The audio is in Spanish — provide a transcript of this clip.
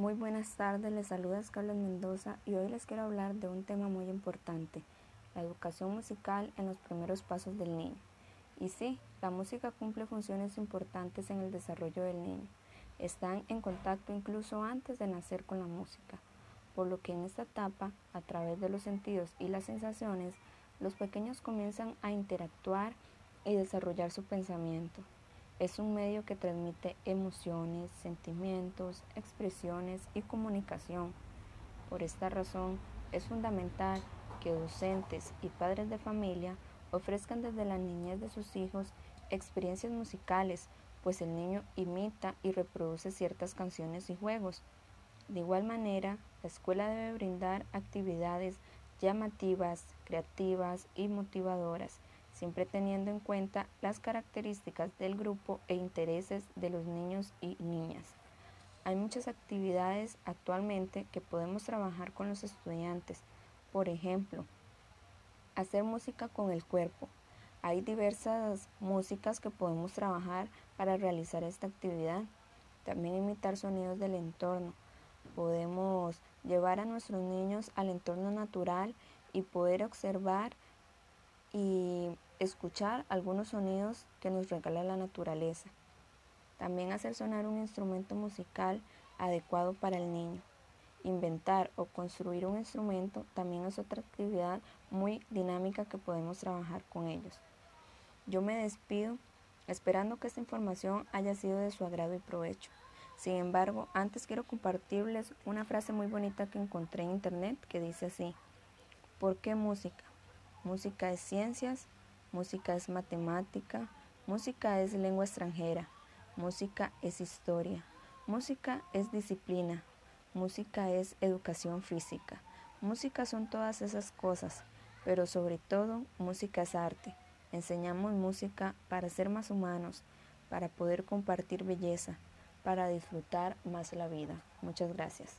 Muy buenas tardes, les saluda Carlos Mendoza y hoy les quiero hablar de un tema muy importante, la educación musical en los primeros pasos del niño. Y sí, la música cumple funciones importantes en el desarrollo del niño. Están en contacto incluso antes de nacer con la música, por lo que en esta etapa, a través de los sentidos y las sensaciones, los pequeños comienzan a interactuar y desarrollar su pensamiento. Es un medio que transmite emociones, sentimientos, expresiones y comunicación. Por esta razón, es fundamental que docentes y padres de familia ofrezcan desde la niñez de sus hijos experiencias musicales, pues el niño imita y reproduce ciertas canciones y juegos. De igual manera, la escuela debe brindar actividades llamativas, creativas y motivadoras siempre teniendo en cuenta las características del grupo e intereses de los niños y niñas. Hay muchas actividades actualmente que podemos trabajar con los estudiantes. Por ejemplo, hacer música con el cuerpo. Hay diversas músicas que podemos trabajar para realizar esta actividad. También imitar sonidos del entorno. Podemos llevar a nuestros niños al entorno natural y poder observar y escuchar algunos sonidos que nos regala la naturaleza. También hacer sonar un instrumento musical adecuado para el niño. Inventar o construir un instrumento también es otra actividad muy dinámica que podemos trabajar con ellos. Yo me despido esperando que esta información haya sido de su agrado y provecho. Sin embargo, antes quiero compartirles una frase muy bonita que encontré en internet que dice así, ¿por qué música? Música es ciencias, música es matemática, música es lengua extranjera, música es historia, música es disciplina, música es educación física. Música son todas esas cosas, pero sobre todo música es arte. Enseñamos música para ser más humanos, para poder compartir belleza, para disfrutar más la vida. Muchas gracias.